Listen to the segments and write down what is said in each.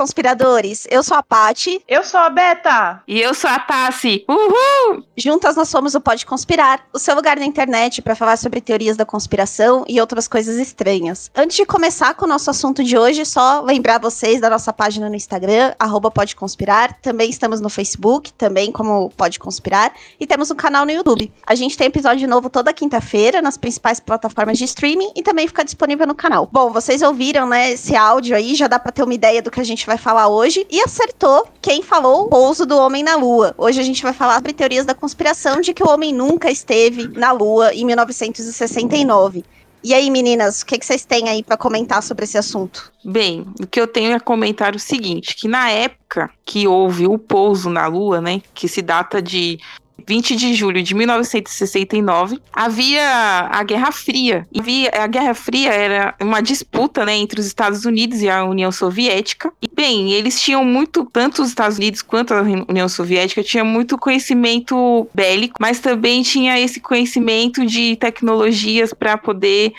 conspiradores. Eu sou a Pati. Eu sou a Beta. E eu sou a Tassi. Uhul! Juntas nós somos o Pode Conspirar, o seu lugar na internet para falar sobre teorias da conspiração e outras coisas estranhas. Antes de começar com o nosso assunto de hoje, só lembrar vocês da nossa página no Instagram, arroba Pode Conspirar. Também estamos no Facebook, também como Pode Conspirar. E temos um canal no YouTube. A gente tem episódio novo toda quinta-feira nas principais plataformas de streaming e também fica disponível no canal. Bom, vocês ouviram, né, esse áudio aí, já dá para ter uma ideia do que a gente vai falar hoje. E acertou quem falou o pouso do homem na Lua. Hoje a gente vai falar sobre teorias da conspiração de que o homem nunca esteve na Lua em 1969. E aí, meninas, o que, que vocês têm aí para comentar sobre esse assunto? Bem, o que eu tenho é comentar o seguinte, que na época que houve o pouso na Lua, né, que se data de 20 de julho de 1969, havia a Guerra Fria. E havia, a Guerra Fria era uma disputa né, entre os Estados Unidos e a União Soviética. E, bem, eles tinham muito, tanto os Estados Unidos quanto a União Soviética, tinham muito conhecimento bélico, mas também tinha esse conhecimento de tecnologias para poder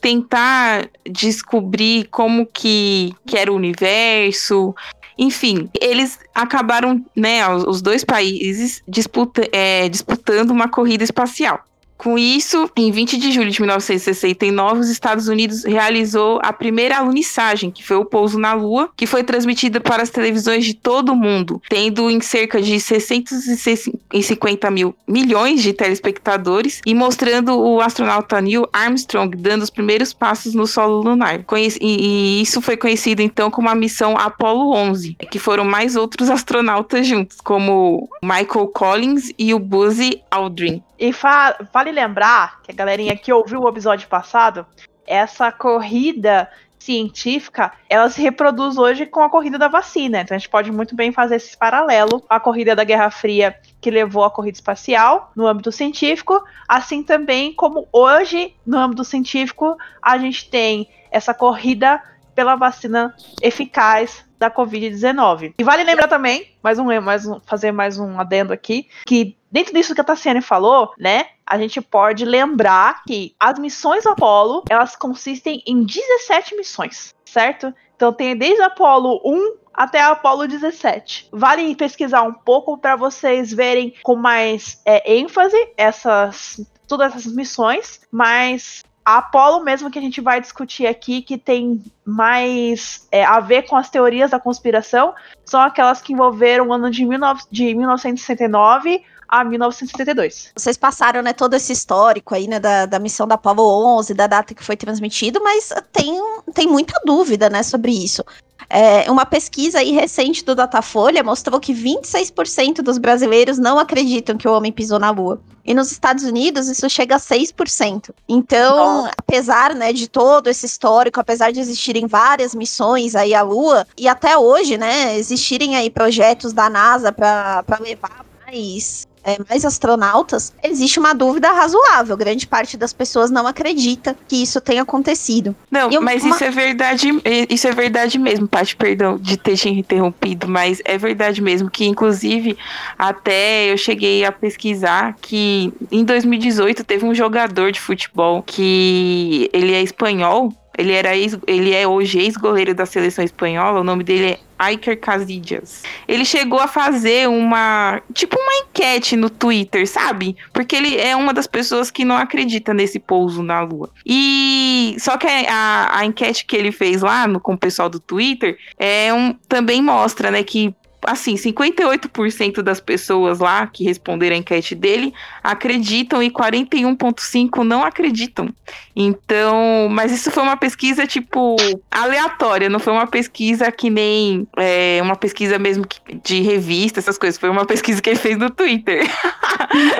tentar descobrir como que, que era o universo, enfim, eles acabaram, né, os dois países disputa, é, disputando uma corrida espacial. Com isso, em 20 de julho de 1969, os Estados Unidos realizou a primeira alunissagem, que foi o pouso na Lua, que foi transmitida para as televisões de todo o mundo, tendo em cerca de 650 mil milhões de telespectadores e mostrando o astronauta Neil Armstrong dando os primeiros passos no solo lunar. E isso foi conhecido então como a missão Apollo 11, que foram mais outros astronautas juntos, como Michael Collins e o Buzz Aldrin. E fa lembrar que a galerinha que ouviu o episódio passado, essa corrida científica, ela se reproduz hoje com a corrida da vacina. Então a gente pode muito bem fazer esse paralelo a corrida da Guerra Fria que levou à corrida espacial no âmbito científico, assim também como hoje no âmbito científico a gente tem essa corrida pela vacina eficaz da Covid-19. E vale lembrar também, mais um, mais um, fazer mais um adendo aqui, que dentro disso que a Tassiane falou, né, a gente pode lembrar que as missões Apollo, elas consistem em 17 missões, certo? Então tem desde Apollo 1 até Apollo 17. Vale pesquisar um pouco para vocês verem com mais é, ênfase essas todas essas missões, mas a Apollo mesmo que a gente vai discutir aqui, que tem mais é, a ver com as teorias da conspiração, são aquelas que envolveram o ano de, 19, de 1969 a 1972. Vocês passaram, né, todo esse histórico aí, né, da, da missão da Apollo 11, da data que foi transmitido, mas tem, tem muita dúvida, né, sobre isso. É, uma pesquisa aí recente do Datafolha mostrou que 26% dos brasileiros não acreditam que o homem pisou na Lua. E nos Estados Unidos isso chega a 6%. Então, apesar né, de todo esse histórico, apesar de existirem várias missões aí à Lua, e até hoje, né, existirem aí projetos da NASA para levar mais é, mais astronautas, existe uma dúvida razoável. Grande parte das pessoas não acredita que isso tenha acontecido. Não, mas uma... isso é verdade, isso é verdade mesmo, Paty, perdão de ter te interrompido, mas é verdade mesmo que, inclusive, até eu cheguei a pesquisar que em 2018 teve um jogador de futebol que ele é espanhol, ele, era ex, ele é hoje ex-goleiro da seleção espanhola, o nome dele é Iker Casillas. Ele chegou a fazer uma, tipo uma enquete no Twitter, sabe? Porque ele é uma das pessoas que não acredita nesse pouso na Lua. E só que a, a enquete que ele fez lá no, com o pessoal do Twitter é um, também mostra, né, que assim, 58% das pessoas lá que responderam a enquete dele acreditam e 41,5% não acreditam. Então, mas isso foi uma pesquisa, tipo, aleatória, não foi uma pesquisa que nem é, uma pesquisa mesmo de revista, essas coisas. Foi uma pesquisa que ele fez no Twitter.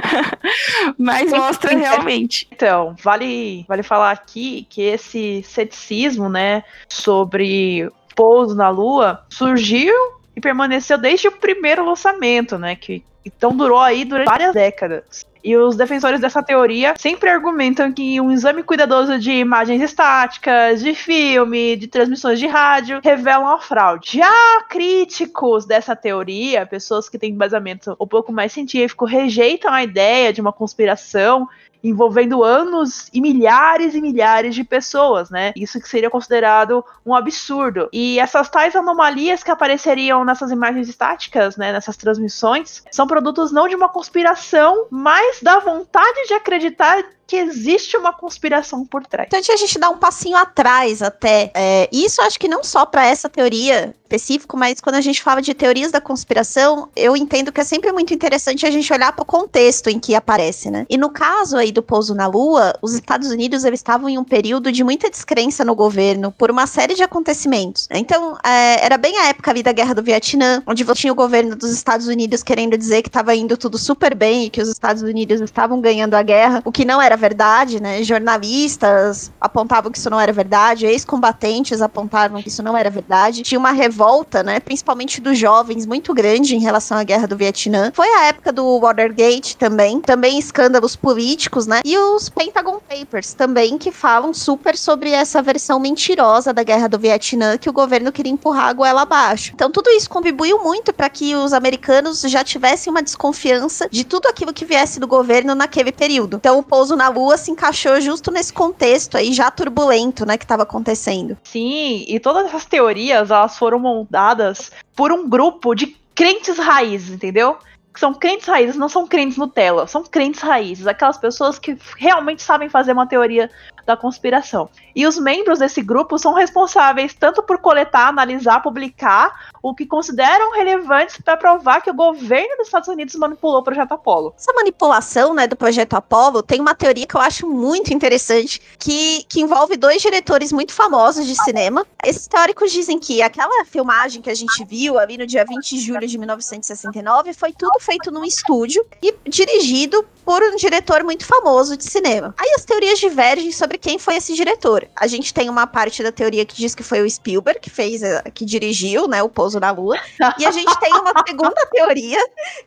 mas mostra realmente. Então, vale, vale falar aqui que esse ceticismo, né, sobre pouso na Lua surgiu e permaneceu desde o primeiro lançamento, né? Que Então durou aí durante várias décadas. E os defensores dessa teoria sempre argumentam que um exame cuidadoso de imagens estáticas, de filme, de transmissões de rádio, revelam a fraude. Já críticos dessa teoria, pessoas que têm embasamento um pouco mais científico, rejeitam a ideia de uma conspiração envolvendo anos e milhares e milhares de pessoas, né? Isso que seria considerado um absurdo. E essas tais anomalias que apareceriam nessas imagens estáticas, né, nessas transmissões, são produtos não de uma conspiração, mas da vontade de acreditar que existe uma conspiração por trás. Então, a gente dá um passinho atrás até. É, isso acho que não só para essa teoria específico, mas quando a gente fala de teorias da conspiração, eu entendo que é sempre muito interessante a gente olhar para o contexto em que aparece, né? E no caso aí do pouso na Lua, os Estados Unidos eles estavam em um período de muita descrença no governo por uma série de acontecimentos. Então, é, era bem a época ali da Guerra do Vietnã, onde você tinha o governo dos Estados Unidos querendo dizer que estava indo tudo super bem e que os Estados Unidos estavam ganhando a guerra, o que não era verdade, né? Jornalistas apontavam que isso não era verdade, ex-combatentes apontavam que isso não era verdade. Tinha uma revolta, né? Principalmente dos jovens, muito grande em relação à guerra do Vietnã. Foi a época do Watergate também, também escândalos políticos, né? E os Pentagon Papers também, que falam super sobre essa versão mentirosa da guerra do Vietnã que o governo queria empurrar a goela abaixo. Então, tudo isso contribuiu muito para que os americanos já tivessem uma desconfiança de tudo aquilo que viesse do governo naquele período. Então, o pouso na Lua se encaixou justo nesse contexto aí já turbulento, né, que estava acontecendo. Sim, e todas essas teorias, elas foram montadas por um grupo de crentes raízes, entendeu? Que são crentes raízes, não são crentes Nutella, são crentes raízes, aquelas pessoas que realmente sabem fazer uma teoria da conspiração. E os membros desse grupo são responsáveis tanto por coletar, analisar, publicar o que consideram relevantes para provar que o governo dos Estados Unidos manipulou o projeto Apollo. Essa manipulação né, do projeto Apollo tem uma teoria que eu acho muito interessante, que, que envolve dois diretores muito famosos de cinema. Esses teóricos dizem que aquela filmagem que a gente viu ali no dia 20 de julho de 1969 foi tudo feito num estúdio e dirigido por um diretor muito famoso de cinema. Aí as teorias divergem sobre quem foi esse diretor. A gente tem uma parte da teoria que diz que foi o Spielberg que fez, eh, que dirigiu, né, o Pouso na Lua, e a gente tem uma segunda teoria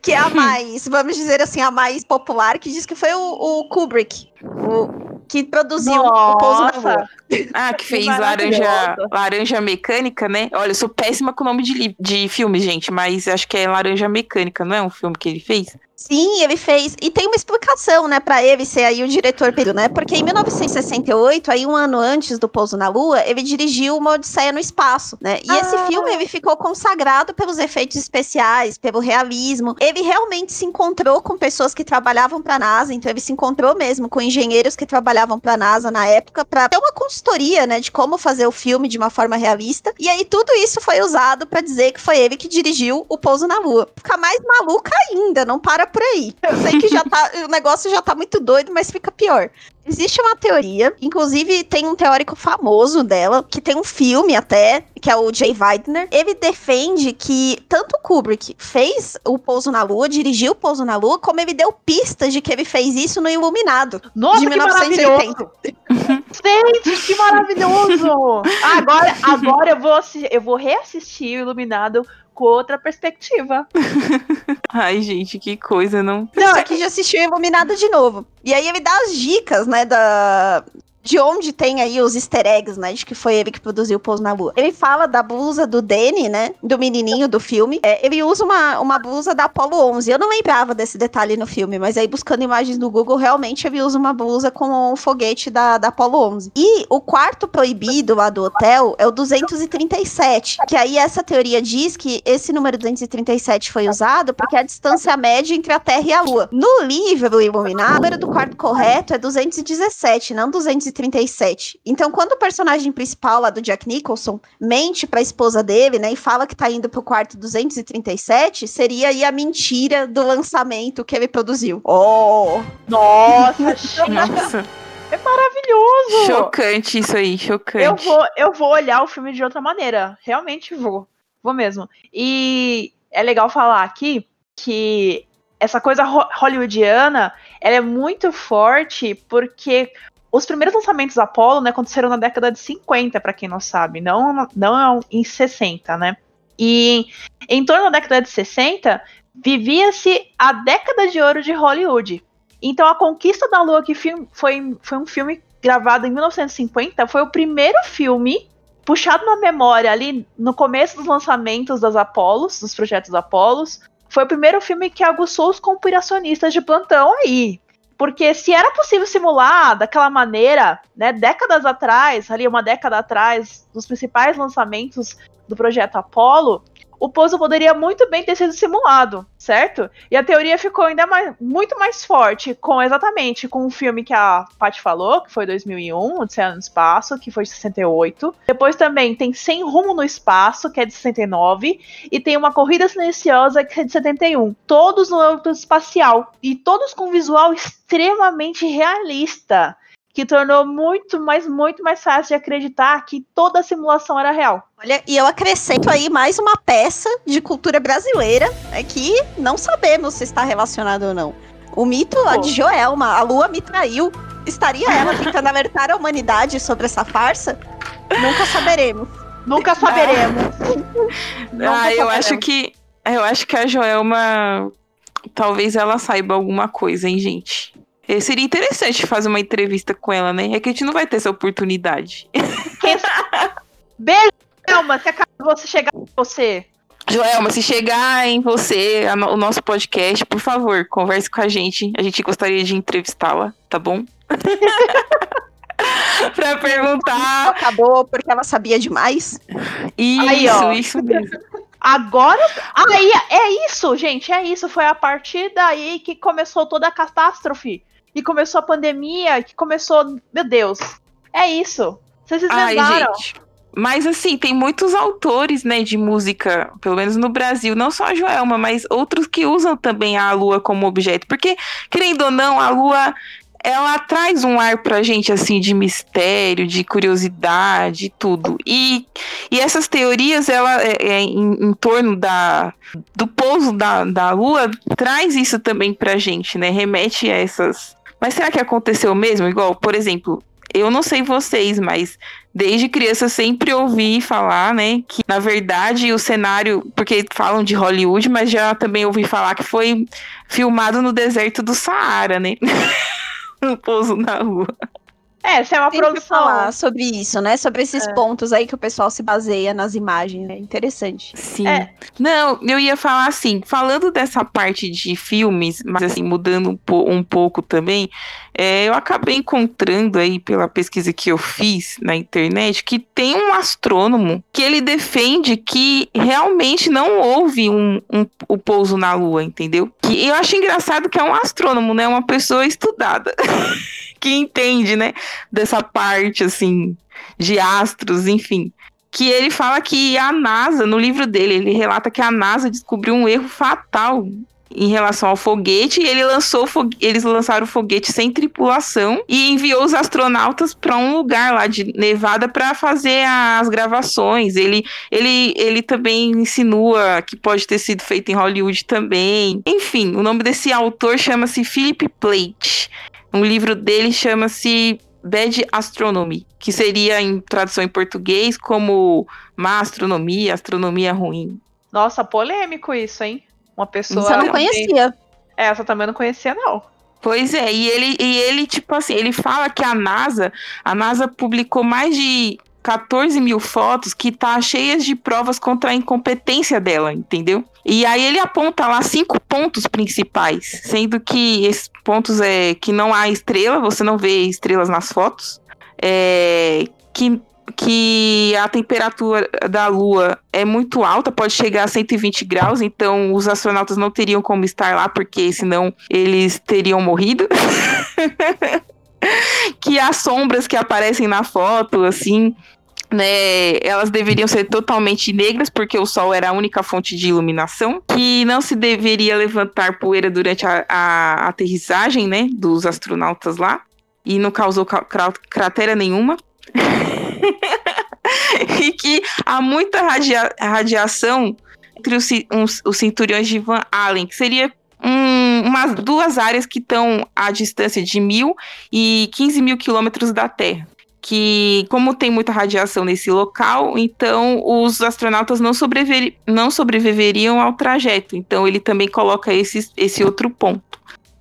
que é a mais, vamos dizer assim, a mais popular, que diz que foi o, o Kubrick, o, que produziu Nossa. o Pouso na Lua. Ah, que fez laranja, laranja mecânica, né? Olha, eu sou péssima com o nome de, de filme, gente, mas acho que é Laranja Mecânica, não é um filme que ele fez? Sim, ele fez. E tem uma explicação, né, pra ele ser aí o diretor período, né? Porque em 1968, aí um ano antes do Pouso na Lua, ele dirigiu uma Odisseia no Espaço, né? E esse Ah. filme ele ficou consagrado pelos efeitos especiais, pelo realismo. Ele realmente se encontrou com pessoas que trabalhavam pra NASA, então ele se encontrou mesmo com engenheiros que trabalhavam pra NASA na época pra ter uma consultoria, né, de como fazer o filme de uma forma realista. E aí tudo isso foi usado pra dizer que foi ele que dirigiu o Pouso na Lua. Fica mais maluca ainda, não para por aí. Eu sei que já tá, o negócio já tá muito doido, mas fica pior. Existe uma teoria, inclusive tem um teórico famoso dela, que tem um filme até, que é o Jay Weidner. Ele defende que tanto Kubrick fez o Pouso na Lua, dirigiu o Pouso na Lua, como ele deu pistas de que ele fez isso no Iluminado, Nossa, de que maravilhoso! 1980. Gente, que maravilhoso! Agora, agora eu, vou, eu vou reassistir o Iluminado com outra perspectiva. Ai, gente, que coisa, não. Não, aqui já assistiu Iluminado de novo. E aí ele dá as dicas, né, da... De onde tem aí os easter eggs, né? De que foi ele que produziu o Pouso na Lua. Ele fala da blusa do Danny, né? Do menininho do filme. É, ele usa uma, uma blusa da Apollo 11. Eu não lembrava desse detalhe no filme, mas aí buscando imagens no Google, realmente ele usa uma blusa com o foguete da, da Apollo 11. E o quarto proibido lá do hotel é o 237. Que aí essa teoria diz que esse número 237 foi usado porque é a distância média entre a Terra e a Lua. No livro Iluminado, o número do quarto correto é 217, não 237. Então, quando o personagem principal lá do Jack Nicholson mente pra esposa dele, né, e fala que tá indo pro quarto 237, seria aí a mentira do lançamento que ele produziu. Oh! Nossa, Nossa, é maravilhoso! chocante isso aí, chocante. Eu vou, eu vou olhar o filme de outra maneira. Realmente vou. Vou mesmo. E é legal falar aqui que essa coisa ho- hollywoodiana ela é muito forte porque os primeiros lançamentos Apollo né, aconteceram na década de 50, para quem não sabe, não, não em 60, né? E em torno da década de 60 vivia-se a década de ouro de Hollywood. Então, A Conquista da Lua, que foi, foi um filme gravado em 1950, foi o primeiro filme puxado na memória ali no começo dos lançamentos das Apolos, dos projetos Apolos. Foi o primeiro filme que aguçou os conspiracionistas de plantão aí. Porque se era possível simular daquela maneira, né, décadas atrás, ali uma década atrás, dos principais lançamentos do projeto Apollo, o pouso poderia muito bem ter sido simulado, certo? E a teoria ficou ainda mais, muito mais forte com exatamente com o filme que a Paty falou, que foi 2001, Odisseia no Espaço, que foi de 68. Depois também tem Sem Rumo no Espaço, que é de 69, e tem Uma Corrida Silenciosa, que é de 71. Todos no âmbito espacial e todos com visual extremamente realista que tornou muito, mas muito mais fácil de acreditar que toda a simulação era real. Olha, e eu acrescento aí mais uma peça de cultura brasileira é que não sabemos se está relacionado ou não. O mito lá de Joelma, a lua me traiu. Estaria ela tentando alertar a humanidade sobre essa farsa? Nunca saberemos. Nunca saberemos. ah, eu acho que eu acho que a Joelma talvez ela saiba alguma coisa, hein, gente? É, seria interessante fazer uma entrevista com ela, né? É que a gente não vai ter essa oportunidade. Beijo, Joelma, se acaba você chegar em você. Joelma, se chegar em você o nosso podcast, por favor, converse com a gente. A gente gostaria de entrevistá-la, tá bom? pra perguntar. Acabou porque ela sabia demais. Isso, Aí, isso mesmo. Agora. Aí, é isso, gente, é isso. Foi a partir daí que começou toda a catástrofe e começou a pandemia, que começou. Meu Deus. É isso. Vocês desvendaram. Mas assim, tem muitos autores, né, de música, pelo menos no Brasil, não só a Joelma, mas outros que usam também a lua como objeto. Porque, querendo ou não, a lua ela traz um ar pra gente, assim, de mistério, de curiosidade, tudo. E, e essas teorias, ela, é, é, em, em, torno da, do pouso da, da Lua, traz isso também pra gente, né? Remete a essas mas será que aconteceu mesmo? Igual, por exemplo, eu não sei vocês, mas desde criança sempre ouvi falar, né, que na verdade o cenário, porque falam de Hollywood, mas já também ouvi falar que foi filmado no deserto do Saara, né? no pouso na rua. É, essa é uma Tem produção. falar sobre isso, né? Sobre esses é. pontos aí que o pessoal se baseia nas imagens, né? Interessante. Sim. É. Não, eu ia falar assim, falando dessa parte de filmes, mas assim, mudando um, po um pouco também, é, eu acabei encontrando aí pela pesquisa que eu fiz na internet que tem um astrônomo que ele defende que realmente não houve um, um, o pouso na Lua, entendeu? E eu acho engraçado que é um astrônomo, né? Uma pessoa estudada. que entende, né, dessa parte assim de astros, enfim. Que ele fala que a NASA, no livro dele, ele relata que a NASA descobriu um erro fatal em relação ao foguete e ele lançou eles lançaram o foguete sem tripulação e enviou os astronautas para um lugar lá de Nevada para fazer as gravações. Ele, ele, ele também insinua que pode ter sido feito em Hollywood também. Enfim, o nome desse autor chama-se Philip Plate. Um livro dele chama-se Bad Astronomy, que seria em tradução em português como má astronomia, astronomia ruim. Nossa, polêmico isso, hein? Uma pessoa. Você não conhecia. É, essa também não conhecia, não. Pois é, e ele, e ele, tipo assim, ele fala que a NASA, a NASA publicou mais de 14 mil fotos que tá cheias de provas contra a incompetência dela, entendeu? E aí ele aponta lá cinco pontos principais, sendo que esses pontos é que não há estrela, você não vê estrelas nas fotos, é, que que a temperatura da Lua é muito alta, pode chegar a 120 graus, então os astronautas não teriam como estar lá, porque senão eles teriam morrido. que as sombras que aparecem na foto, assim, né, elas deveriam ser totalmente negras, porque o Sol era a única fonte de iluminação, que não se deveria levantar poeira durante a, a aterrissagem, né, dos astronautas lá, e não causou cratera nenhuma. e que há muita radia radiação entre os, uns, os cinturões de Van Allen, que seria um, umas duas áreas que estão à distância de mil e 15 mil quilômetros da Terra que, como tem muita radiação nesse local, então os astronautas não, sobreviver, não sobreviveriam ao trajeto. Então ele também coloca esse, esse outro ponto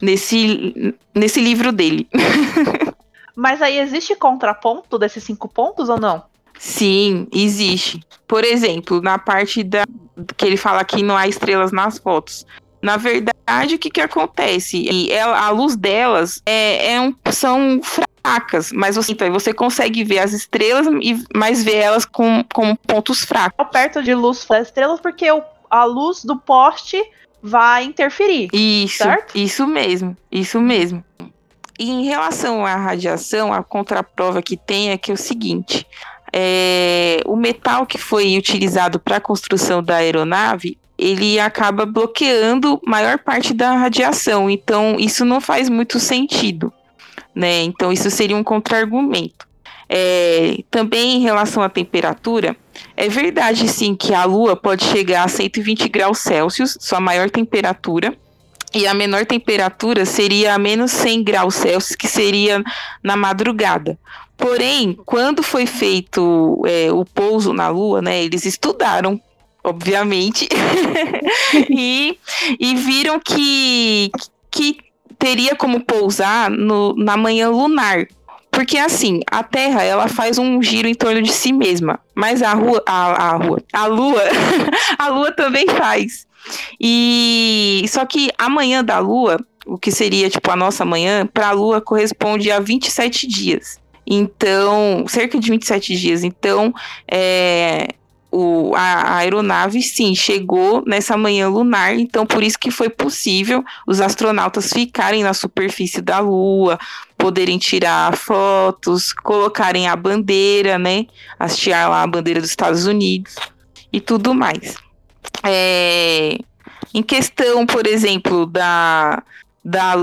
nesse, nesse livro dele. Mas aí existe contraponto desses cinco pontos ou não? Sim, existe. Por exemplo, na parte da que ele fala que não há estrelas nas fotos. Na verdade, o que, que acontece? E ela, a luz delas é, é um, são fracas, mas você, então, você consegue ver as estrelas, e mas ver elas com, com pontos fracos. Perto de luz das estrelas, porque o, a luz do poste vai interferir. Isso, certo? isso mesmo, isso mesmo. E em relação à radiação, a contraprova que tem é que é o seguinte: é, o metal que foi utilizado para a construção da aeronave ele acaba bloqueando maior parte da radiação. Então, isso não faz muito sentido. Né? Então, isso seria um contra-argumento. É, também em relação à temperatura, é verdade sim que a Lua pode chegar a 120 graus Celsius, sua maior temperatura, e a menor temperatura seria a menos 100 graus Celsius, que seria na madrugada. Porém, quando foi feito é, o pouso na Lua, né, eles estudaram obviamente, e, e viram que, que teria como pousar no, na manhã lunar. Porque assim, a Terra ela faz um giro em torno de si mesma, mas a rua, a, a rua, a Lua, a Lua também faz. E só que a manhã da Lua, o que seria tipo a nossa manhã, para a Lua corresponde a 27 dias. Então, cerca de 27 dias. Então, é, o, a, aeronave, sim, chegou nessa manhã lunar, então por isso que foi possível os astronautas ficarem na superfície da Lua, poderem tirar fotos, colocarem a bandeira, né? Hastear lá a bandeira dos Estados Unidos e tudo mais. É, em questão, por exemplo, da, da,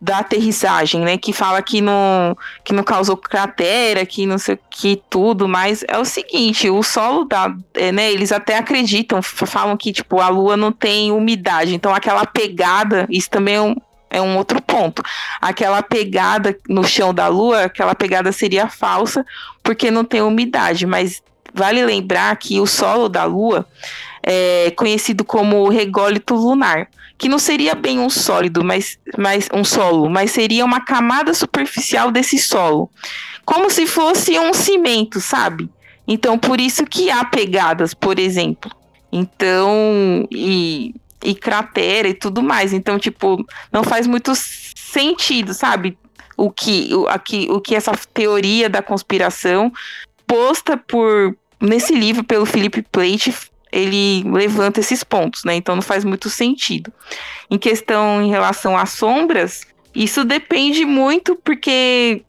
da aterrissagem, né? Que fala que não, que não causou cratera, que não sei o que tudo, mas é o seguinte, o solo da, é, né? Eles até acreditam, falam que tipo a Lua não tem umidade, então aquela pegada, isso também é um, é um outro ponto. Aquela pegada no chão da Lua, aquela pegada seria falsa porque não tem umidade, mas vale lembrar que o solo da Lua é conhecido como rególito lunar que não seria bem um sólido, mas, mas um solo, mas seria uma camada superficial desse solo, como se fosse um cimento, sabe? Então, por isso que há pegadas, por exemplo. Então, e, e cratera e tudo mais. Então, tipo, não faz muito sentido, sabe? O que, o, aqui, o que essa teoria da conspiração posta por nesse livro pelo Philip Plate ele levanta esses pontos, né? Então não faz muito sentido. Em questão em relação às sombras, isso depende muito porque,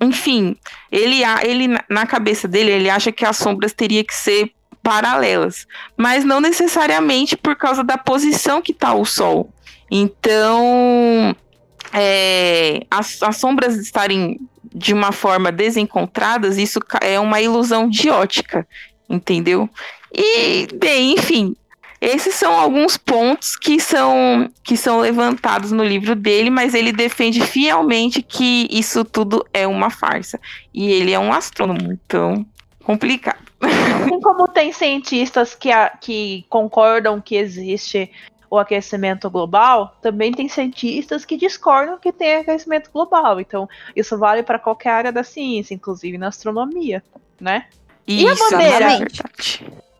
enfim, ele, ele na cabeça dele ele acha que as sombras teria que ser paralelas, mas não necessariamente por causa da posição que está o Sol. Então, é, as, as sombras estarem de uma forma desencontradas, isso é uma ilusão de ótica, entendeu? E, bem, enfim, esses são alguns pontos que são, que são levantados no livro dele, mas ele defende fielmente que isso tudo é uma farsa. E ele é um astrônomo, então complicado. Assim como tem cientistas que, a, que concordam que existe o aquecimento global, também tem cientistas que discordam que tem aquecimento global. Então, isso vale para qualquer área da ciência, inclusive na astronomia, né? Isso, e a bandeira?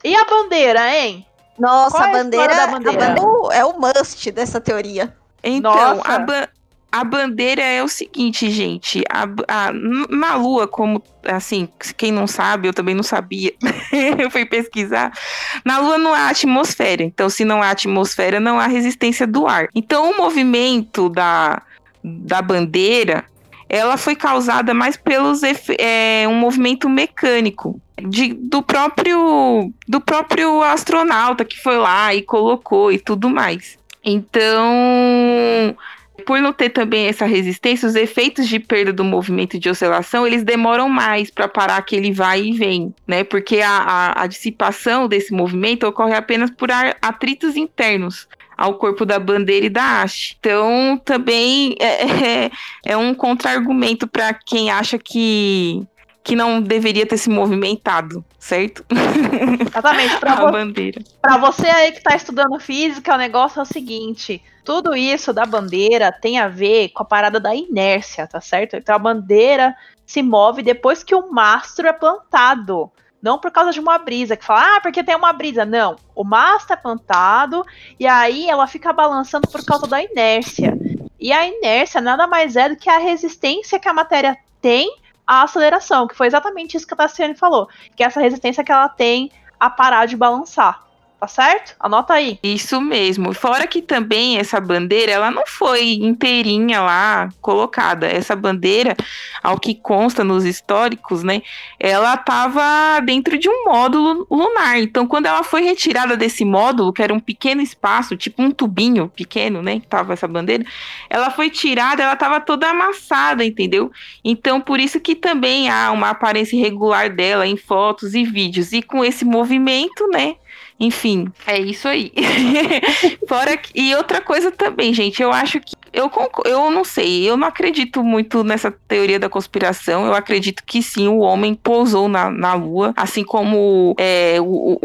E a bandeira, hein? Nossa, a, é a bandeira, bandeira? A bandeira é o must dessa teoria. Então, a, ba a, bandeira é o seguinte, gente. A, a, na Lua, como assim, quem não sabe, eu também não sabia. eu fui pesquisar. Na Lua não há atmosfera. Então, se não há atmosfera, não há resistência do ar. Então, o movimento da, da bandeira ela foi causada mais pelos é, um movimento mecânico de, do próprio do próprio astronauta que foi lá e colocou e tudo mais. Então, por não ter também essa resistência, os efeitos de perda do movimento de oscilação, eles demoram mais para parar aquele vai e vem, né? Porque a, a, a dissipação desse movimento ocorre apenas por atritos internos ao corpo da bandeira e da haste. Então, também é, é, é um contra-argumento para quem acha que que não deveria ter se movimentado, certo? Exatamente. Pra, a vo bandeira. pra você aí que tá estudando física, o negócio é o seguinte: tudo isso da bandeira tem a ver com a parada da inércia, tá certo? Então a bandeira se move depois que o mastro é plantado. Não por causa de uma brisa, que fala, ah, porque tem uma brisa. Não. O mastro é plantado e aí ela fica balançando por causa da inércia. E a inércia nada mais é do que a resistência que a matéria tem à aceleração, que foi exatamente isso que a Tassiane falou. Que é essa resistência que ela tem a parar de balançar. Tá certo? Anota aí. Isso mesmo. Fora que também essa bandeira, ela não foi inteirinha lá colocada. Essa bandeira, ao que consta nos históricos, né, ela estava dentro de um módulo lunar. Então, quando ela foi retirada desse módulo, que era um pequeno espaço, tipo um tubinho pequeno, né, que tava essa bandeira, ela foi tirada, ela estava toda amassada, entendeu? Então, por isso que também há uma aparência irregular dela em fotos e vídeos. E com esse movimento, né, enfim, é isso aí. Fora que, e outra coisa também, gente, eu acho que eu, eu não sei, eu não acredito muito nessa teoria da conspiração. Eu acredito que sim, o homem pousou na, na Lua, assim como é, o,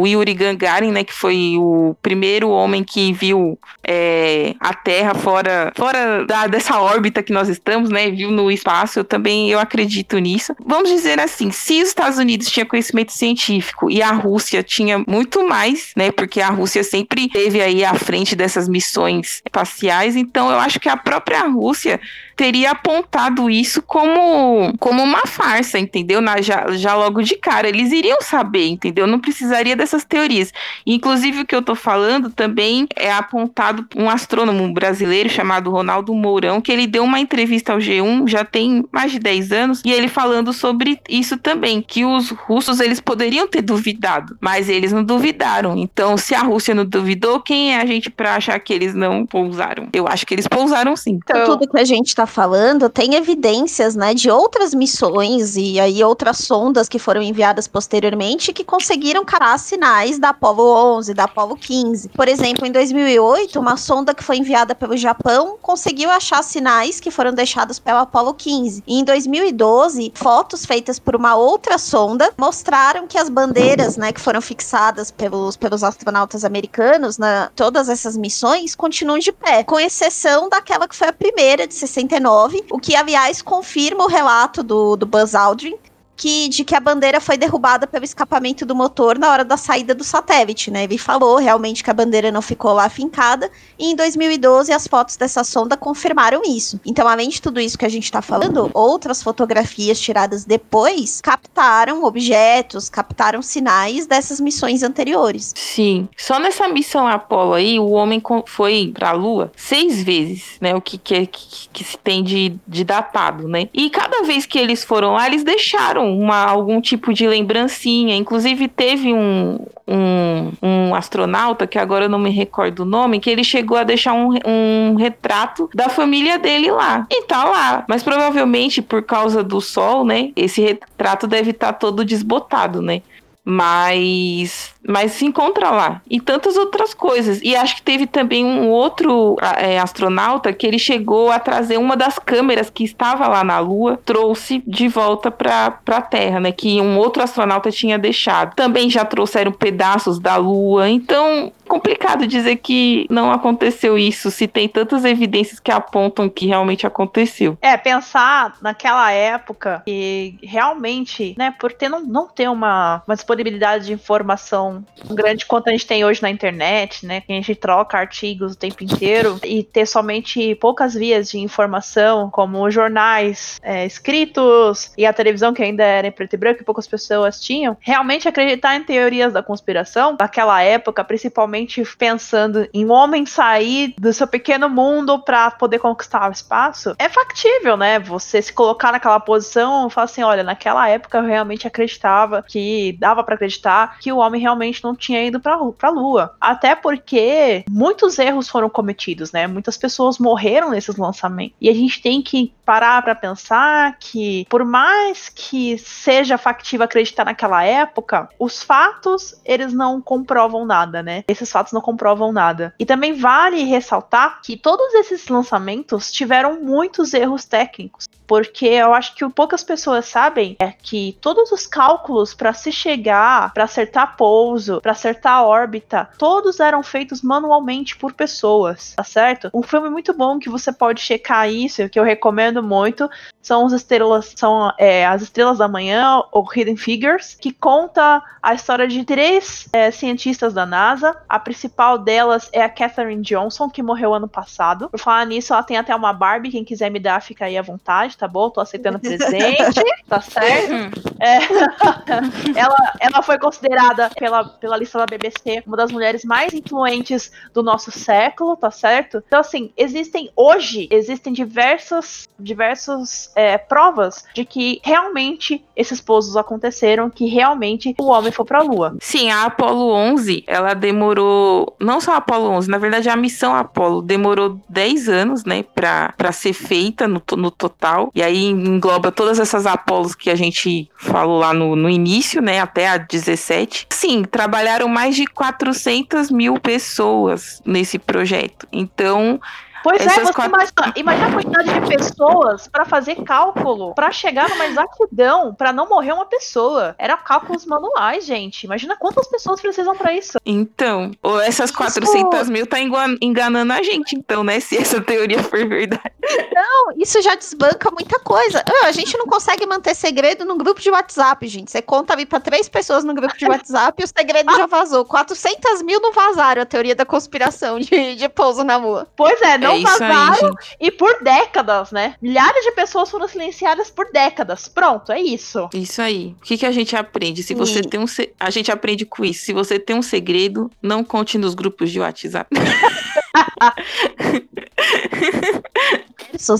o, Yuri Gagarin, né, que foi o primeiro homem que viu é, a Terra fora, fora da, dessa órbita que nós estamos, né, viu no espaço. Eu também eu acredito nisso. Vamos dizer assim, se os Estados Unidos tinha conhecimento científico e a Rússia tinha muito mais, né, porque a Rússia sempre teve aí à frente dessas missões espaciais, então eu acho que a própria Rússia teria apontado isso como, como uma farsa, entendeu? Na, já, já logo de cara. Eles iriam saber, entendeu? Não precisaria dessas teorias. Inclusive, o que eu tô falando também é apontado um astrônomo brasileiro chamado Ronaldo Mourão, que ele deu uma entrevista ao G1 já tem mais de 10 anos, e ele falando sobre isso também, que os russos eles poderiam ter duvidado, mas eles não duvidaram. Então, se a Rússia não duvidou, quem é a gente para achar que eles não pousaram? Eu acho que eles pousaram sim. Então, tudo que a gente tá falando tem evidências, né, de outras missões e aí outras sondas que foram enviadas posteriormente que conseguiram catar sinais da Apollo 11, da Apollo 15. Por exemplo, em 2008, uma sonda que foi enviada pelo Japão conseguiu achar sinais que foram deixados pela Apollo 15. E em 2012, fotos feitas por uma outra sonda mostraram que as bandeiras, né, que foram fixadas pelos, pelos astronautas americanos na todas essas missões continuam de pé, com exceção daquela que foi a primeira de 69 o que, aliás, confirma o relato do, do Buzz Aldrin, que, de que a bandeira foi derrubada pelo escapamento do motor na hora da saída do satélite, né? Ele falou realmente que a bandeira não ficou lá fincada, e em 2012 as fotos dessa sonda confirmaram isso. Então, além de tudo isso que a gente está falando, outras fotografias tiradas depois captaram objetos, captaram sinais dessas missões anteriores. Sim. Só nessa missão Apollo aí, o homem foi para a Lua seis vezes, né? O que, que, que, que se tem de, de datado, né? E cada vez que eles foram lá, eles deixaram uma, algum tipo de lembrancinha. Inclusive, teve um, um, um, astronauta, que agora eu não me recordo o nome, que ele chegou a deixar um, um retrato da família dele lá. E tá lá. Mas provavelmente, por causa do sol, né? Esse retrato deve estar tá todo desbotado, né? Mas mas se encontra lá. E tantas outras coisas. E acho que teve também um outro é, astronauta que ele chegou a trazer uma das câmeras que estava lá na Lua, trouxe de volta para a Terra, né? Que um outro astronauta tinha deixado. Também já trouxeram pedaços da Lua. Então, complicado dizer que não aconteceu isso, se tem tantas evidências que apontam que realmente aconteceu. É, pensar naquela época que realmente, né, por ter não, não ter uma, uma disponibilidade de informação grande quanto a gente tem hoje na internet, né? Que a gente troca artigos o tempo inteiro e ter somente poucas vias de informação, como jornais é, escritos e a televisão que ainda era em preto e branco e poucas pessoas tinham. Realmente acreditar em teorias da conspiração daquela época, principalmente pensando em um homem sair do seu pequeno mundo para poder conquistar o espaço, é factível, né? Você se colocar naquela posição e falar assim, olha, naquela época eu realmente acreditava que dava para acreditar que o homem realmente realmente não tinha ido para a Lua. Até porque muitos erros foram cometidos, né? Muitas pessoas morreram nesses lançamentos. E a gente tem que parar para pensar que, por mais que seja factível acreditar naquela época, os fatos eles não comprovam nada, né? Esses fatos não comprovam nada. E também vale ressaltar que todos esses lançamentos tiveram muitos erros técnicos, porque eu acho que poucas pessoas sabem é que todos os cálculos para se chegar, para acertar pouso, para acertar órbita, todos eram feitos manualmente por pessoas, tá certo? Um filme muito bom que você pode checar isso, que eu recomendo muito, são as estrelas, são é, as estrelas da manhã, ou Hidden Figures, que conta a história de três é, cientistas da NASA. A principal delas é a Katherine Johnson, que morreu ano passado. Por falar nisso, ela tem até uma Barbie. Quem quiser me dar, fica aí à vontade, tá bom? Tô aceitando presente, tá certo? É, ela, ela foi considerada pela, pela lista da BBC uma das mulheres mais influentes do nosso século, tá certo? Então, assim, existem hoje, existem diversas, diversos é, provas de que realmente esses pousos aconteceram, que realmente o homem foi pra Lua. Sim, a Apollo 11, ela demorou, não só a Apollo 11, na verdade a missão Apollo demorou 10 anos, né, pra, pra ser feita no, no total, e aí engloba todas essas Apolos que a gente falou lá no, no início, né, até a 17. Sim, trabalharam mais de 400 mil pessoas nesse projeto, então Pois é, Essas você quatro- imagina, imagina a quantidade de pessoas pra fazer cálculo, pra chegar numa exatidão, pra não morrer uma pessoa. Era cálculos manuais, gente. Imagina quantas pessoas precisam pra isso. Então, essas 400 mil tá enganando a gente, então, né? Se essa teoria for verdade. Não, isso já desbanca muita coisa. Ah, a gente não consegue manter segredo num grupo de WhatsApp, gente. Você conta ali pra três pessoas no grupo de WhatsApp e o segredo já vazou. 400 mil não vazaram a teoria da conspiração de, de pouso na lua. Pois é, não é isso aí, vazaram gente. e por décadas, né? Milhares de pessoas foram silenciadas por décadas. Pronto, é isso. Isso aí. O que, que a gente aprende? Se você Hum. tem um. se- A gente aprende com isso. Se você tem um segredo, não conte nos grupos de WhatsApp.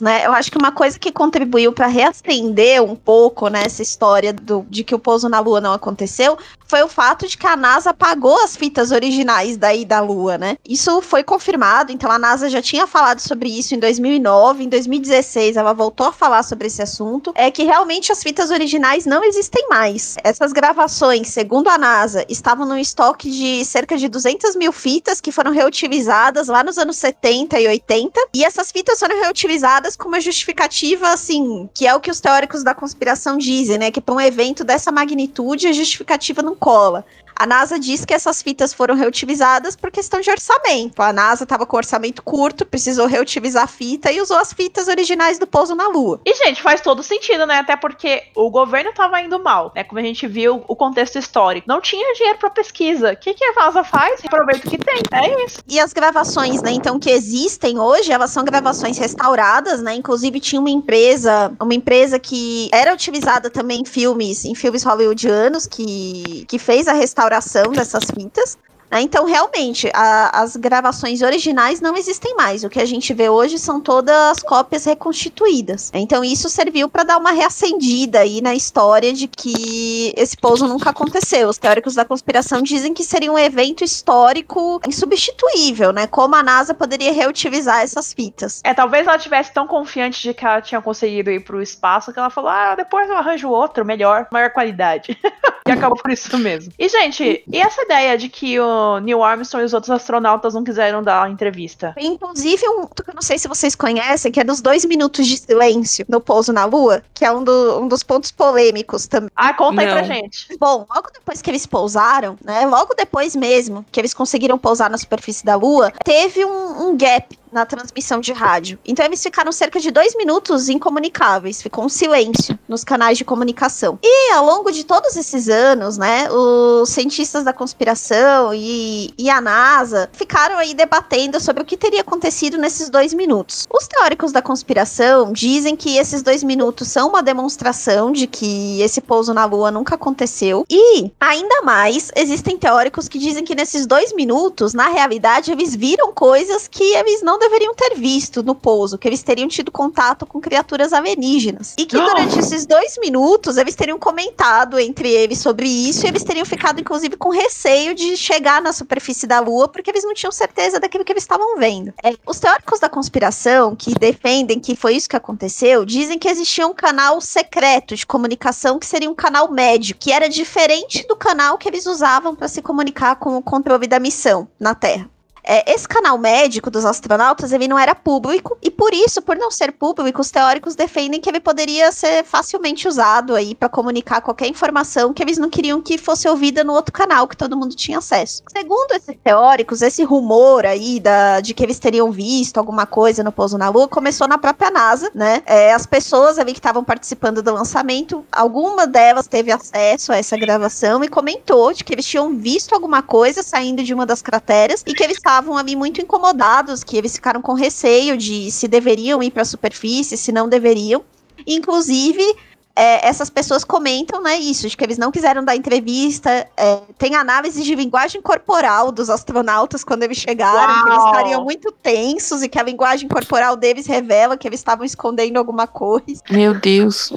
Né? Eu acho que uma coisa que contribuiu pra reacender um pouco né, essa história do, de que o pouso na Lua não aconteceu foi o fato de que a NASA apagou as fitas originais da ida à Lua, né? Isso foi confirmado, então a NASA já tinha falado sobre isso em 2009, em 2016 ela voltou a falar sobre esse assunto, é que realmente as fitas originais não existem mais. Essas gravações, segundo a NASA, estavam num estoque de cerca de 200 mil fitas que foram reutilizadas lá nos anos 70 e 80, e essas fitas foram reutilizadas com uma justificativa, assim, que é o que os teóricos da conspiração dizem, né? Que para um evento dessa magnitude, a justificativa não cola. A NASA diz que essas fitas foram reutilizadas por questão de orçamento. A NASA estava com orçamento curto, precisou reutilizar a fita e usou as fitas originais do pouso na Lua. E, gente, faz todo sentido, né? Até porque o governo tava indo mal, né? Como a gente viu o contexto histórico. Não tinha dinheiro pra pesquisa. O que, que a NASA faz? Aproveita que tem. É isso. E as gravações, né, então, que existem hoje, elas são gravações restauradas, né? Inclusive tinha uma empresa, uma empresa que era utilizada também em filmes, em filmes hollywoodianos, que, que fez a restauração dessas fitas. Né? Então, realmente, a- as gravações originais não existem mais. O que a gente vê hoje são todas cópias reconstituídas. Então, isso serviu para dar uma reacendida aí na história de que esse pouso nunca aconteceu. Os teóricos da conspiração dizem que seria um evento histórico insubstituível, né? Como a NASA poderia reutilizar essas fitas. É, talvez ela tivesse tão confiante de que ela tinha conseguido ir pro espaço que ela falou: ah, depois eu arranjo outro, melhor, maior qualidade. e acabou por isso mesmo. E, gente, e essa ideia de que o Neil Armstrong e os outros astronautas não quiseram dar a entrevista? Inclusive, um que eu não sei se vocês conhecem, que é dos dois minutos de silêncio no pouso na Lua, que é um, do- um dos pontos polêmicos também. Ah, conta aí pra Não. gente. Bom, logo depois que eles pousaram, né? Logo depois mesmo que eles conseguiram pousar na superfície da Lua, teve um, um gap na transmissão de rádio. Então eles ficaram cerca de dois minutos incomunicáveis, ficou um silêncio nos canais de comunicação. E ao longo de todos esses anos, né, os cientistas da conspiração e, e a NASA ficaram aí debatendo sobre o que teria acontecido nesses dois minutos. Os teóricos da conspiração dizem que esses dois minutos são uma demonstração de que esse pouso na Lua nunca aconteceu. E, ainda mais, existem teóricos que dizem que nesses dois minutos, na realidade, eles viram coisas que eles não não deveriam ter visto no pouso, que eles teriam tido contato com criaturas alienígenas. E que durante esses dois minutos eles teriam comentado entre eles sobre isso e eles teriam ficado, inclusive, com receio de chegar na superfície da Lua, porque eles não tinham certeza daquilo que eles estavam vendo. É, os teóricos da conspiração, que defendem que foi isso que aconteceu, dizem que existia um canal secreto de comunicação que seria um canal médio, que era diferente do canal que eles usavam para se comunicar com o controle da missão na Terra. É, esse canal médico dos astronautas, ele não era público, e por isso, por não ser público, os teóricos defendem que ele poderia ser facilmente usado aí para comunicar qualquer informação que eles não queriam que fosse ouvida no outro canal que todo mundo tinha acesso. Segundo esses teóricos, esse rumor aí da, de que eles teriam visto alguma coisa no pouso na Lua começou na própria NASA, né? É, as pessoas ali que estavam participando do lançamento, alguma delas teve acesso a essa gravação e comentou de que eles tinham visto alguma coisa saindo de uma das crateras e que eles estavam estavam ali muito incomodados, que eles ficaram com receio de se deveriam ir para a superfície, se não deveriam. Inclusive, é, essas pessoas comentam, né, isso, de que eles não quiseram dar entrevista. É, tem análise de linguagem corporal dos astronautas quando eles chegaram, Uau. que eles estariam muito tensos e que a linguagem corporal deles revela que eles estavam escondendo alguma coisa. Meu Deus.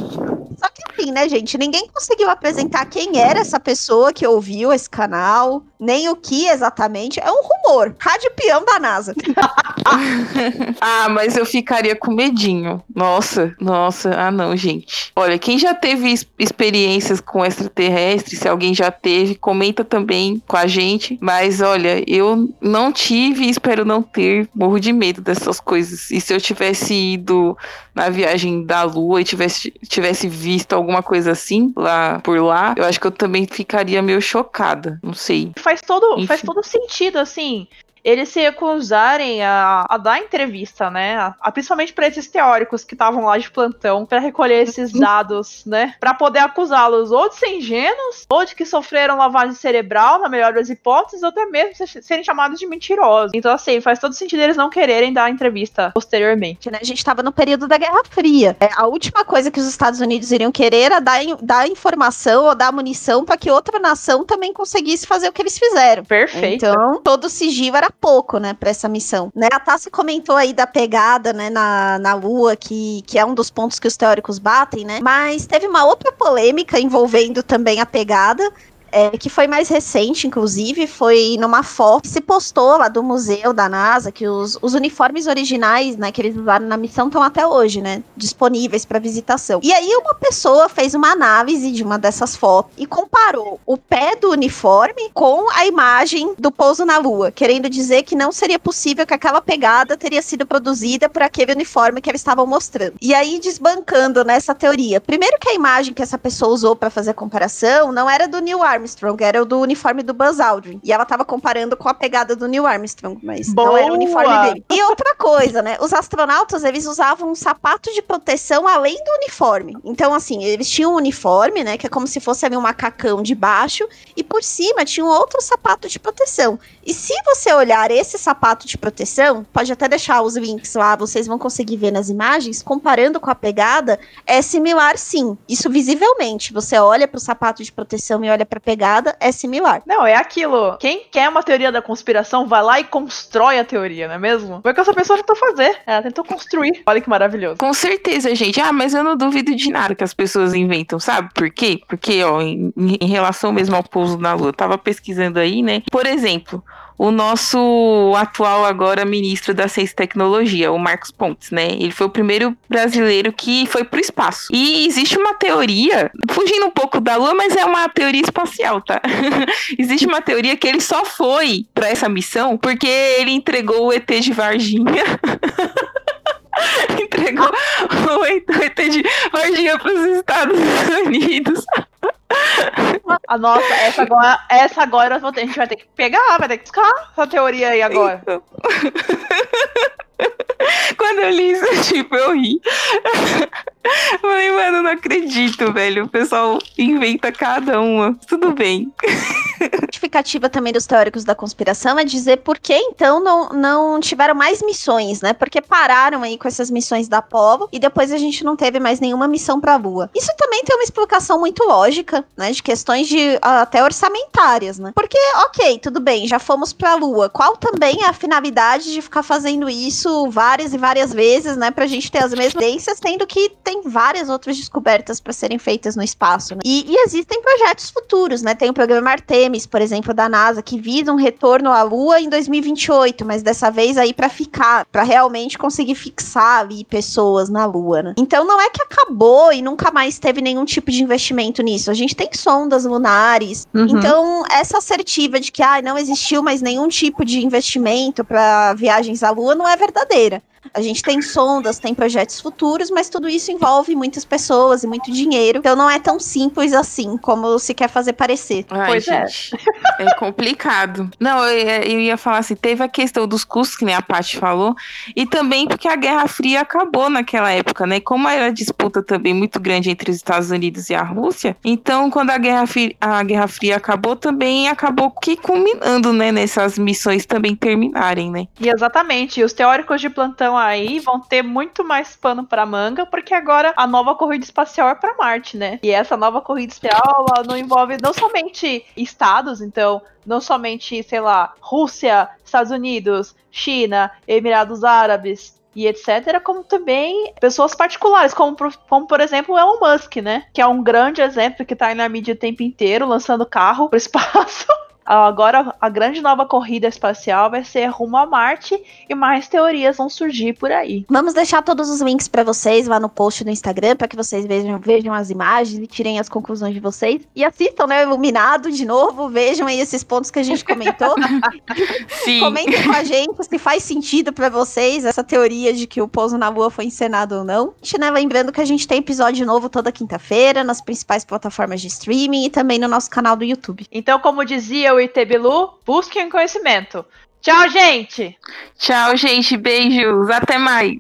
Só que assim, né, gente, ninguém conseguiu apresentar quem era essa pessoa que ouviu esse canal, nem o que exatamente. É um rumor. Rádio peão da NASA. ah, mas eu ficaria com medinho. Nossa, nossa. Ah, não, gente. Olha, quem já teve experiências com extraterrestres, se alguém já teve, comenta também com a gente. Mas olha, eu não tive e espero não ter. Morro de medo dessas coisas. E se eu tivesse ido na viagem da Lua e tivesse, tivesse visto alguma coisa assim lá por lá, eu acho que eu também ficaria meio chocada. Não sei. Faz todo, faz todo sentido, assim eles se recusarem a, a dar entrevista, né? A, a, principalmente para esses teóricos que estavam lá de plantão para recolher esses uhum. dados, né? Para poder acusá-los ou de ser ingênuos, ou de que sofreram lavagem cerebral, na melhor das hipóteses, ou até mesmo serem chamados de mentirosos. Então, assim, faz todo sentido eles não quererem dar entrevista posteriormente. Né? A gente estava no período da Guerra Fria. É, a última coisa que os Estados Unidos iriam querer era dar, dar informação ou dar munição para que outra nação também conseguisse fazer o que eles fizeram. Perfeito. Então, todo sigilo era pouco, né, para essa missão. Né? A Tassi comentou aí da pegada, né, na, na Lua, que, que é um dos pontos que os teóricos batem, né? Mas teve uma outra polêmica envolvendo também a pegada, é, que foi mais recente, inclusive, foi numa foto que se postou lá do museu da NASA, que os, os uniformes originais, né, que eles usaram na missão estão até hoje, né, disponíveis para visitação. E aí uma pessoa fez uma análise de uma dessas fotos e comparou o pé do uniforme com a imagem do pouso na Lua, querendo dizer que não seria possível que aquela pegada teria sido produzida por aquele uniforme que eles estavam mostrando. E aí desbancando nessa teoria. Primeiro que a imagem que essa pessoa usou para fazer a comparação não era do Neil Armstrong, Armstrong era o do uniforme do Buzz Aldrin. E ela tava comparando com a pegada do Neil Armstrong, mas Boa. não era o uniforme dele. E outra coisa, né? Os astronautas, eles usavam um sapato de proteção além do uniforme. Então, assim, eles tinham um uniforme, né? Que é como se fosse ali um macacão de baixo. E por cima tinha um outro sapato de proteção. E se você olhar esse sapato de proteção, pode até deixar os links lá, vocês vão conseguir ver nas imagens, comparando com a pegada, é similar sim. Isso visivelmente. Você olha para o sapato de proteção e olha para pegada é similar. Não, é aquilo. Quem quer uma teoria da conspiração vai lá e constrói a teoria, não é mesmo? Foi o que essa pessoa tentou fazer. Ela tentou construir. Olha que maravilhoso. Com certeza, gente. Ah, mas eu não duvido de nada que as pessoas inventam, sabe? Por quê? Porque, ó, em, em relação mesmo ao pouso na Lua, eu tava pesquisando aí, né? Por exemplo, o nosso atual agora ministro da Ciência e Tecnologia, o Marcos Pontes, né? Ele foi o primeiro brasileiro que foi para o espaço. E existe uma teoria, fugindo um pouco da Lua, mas é uma teoria espacial, tá? existe uma teoria que ele só foi para essa missão porque ele entregou o ET de Varginha. entregou o ET de Varginha para os Estados Unidos. A nossa, essa agora, essa agora a gente vai ter que pegar, vai ter que buscar essa teoria aí agora. Então. Quando eu li isso, tipo, eu ri. Falei, mano, não acredito, velho. O pessoal inventa cada uma. Tudo bem. justificativa também dos teóricos da conspiração é dizer por que então não, não tiveram mais missões, né? Porque pararam aí com essas missões da Apollo e depois a gente não teve mais nenhuma missão para a Lua. Isso também tem uma explicação muito lógica, né? De questões de até orçamentárias, né? Porque, ok, tudo bem, já fomos para a Lua. Qual também é a finalidade de ficar fazendo isso várias e várias vezes, né? Pra gente ter as mesmas evidências, sendo que tem várias outras descobertas para serem feitas no espaço, né? E, e existem projetos futuros, né? Tem o programa Artemis, por exemplo, da NASA, que visa um retorno à Lua em 2028, mas dessa vez aí para ficar, para realmente conseguir fixar ali pessoas na Lua, né? Então não é que acabou e nunca mais teve nenhum tipo de investimento nisso. A gente tem sondas lunares. Uhum. Então, essa assertiva de que ah, não existiu mais nenhum tipo de investimento para viagens à Lua não é verdadeira. A gente tem sondas, tem projetos futuros, mas tudo isso envolve muitas pessoas e muito dinheiro. Então não é tão simples assim como se quer fazer parecer. Ai, pois é. gente, é. é complicado. Não, eu, eu, ia falar assim, teve a questão dos custos, que nem a Paty falou, e também porque a Guerra Fria acabou naquela época, né? Como era a disputa também muito grande entre os Estados Unidos e a Rússia, então quando a Guerra Fria, a Guerra Fria acabou, também acabou que culminando, né, nessas missões também terminarem, né? E exatamente, os teóricos de plantão aí vão ter muito mais pano para manga, porque agora a nova corrida espacial é para Marte, né? E essa nova corrida espacial não envolve não somente estados, então não somente, sei lá, Rússia, Estados Unidos, China, Emirados Árabes, e etc., como também pessoas particulares, como, como por exemplo o Elon Musk, né? Que é um grande exemplo que tá aí na mídia o tempo inteiro, lançando carro pro espaço. Agora a grande nova corrida espacial vai ser rumo a Marte e mais teorias vão surgir por aí. Vamos deixar todos os links para vocês lá no post do Instagram para que vocês vejam, vejam as imagens e tirem as conclusões de vocês e assistam, né, Iluminado de novo, vejam aí esses pontos que a gente comentou. Sim. Comentem com a gente se faz sentido para vocês essa teoria de que o pouso na Lua foi encenado ou não. A gente, né, lembrando que a gente tem episódio novo toda quinta-feira nas principais plataformas de streaming e também no nosso canal do YouTube. Então, como dizia o e Itebilu, busquem conhecimento. Tchau, gente! Tchau, gente. Beijos. Até mais.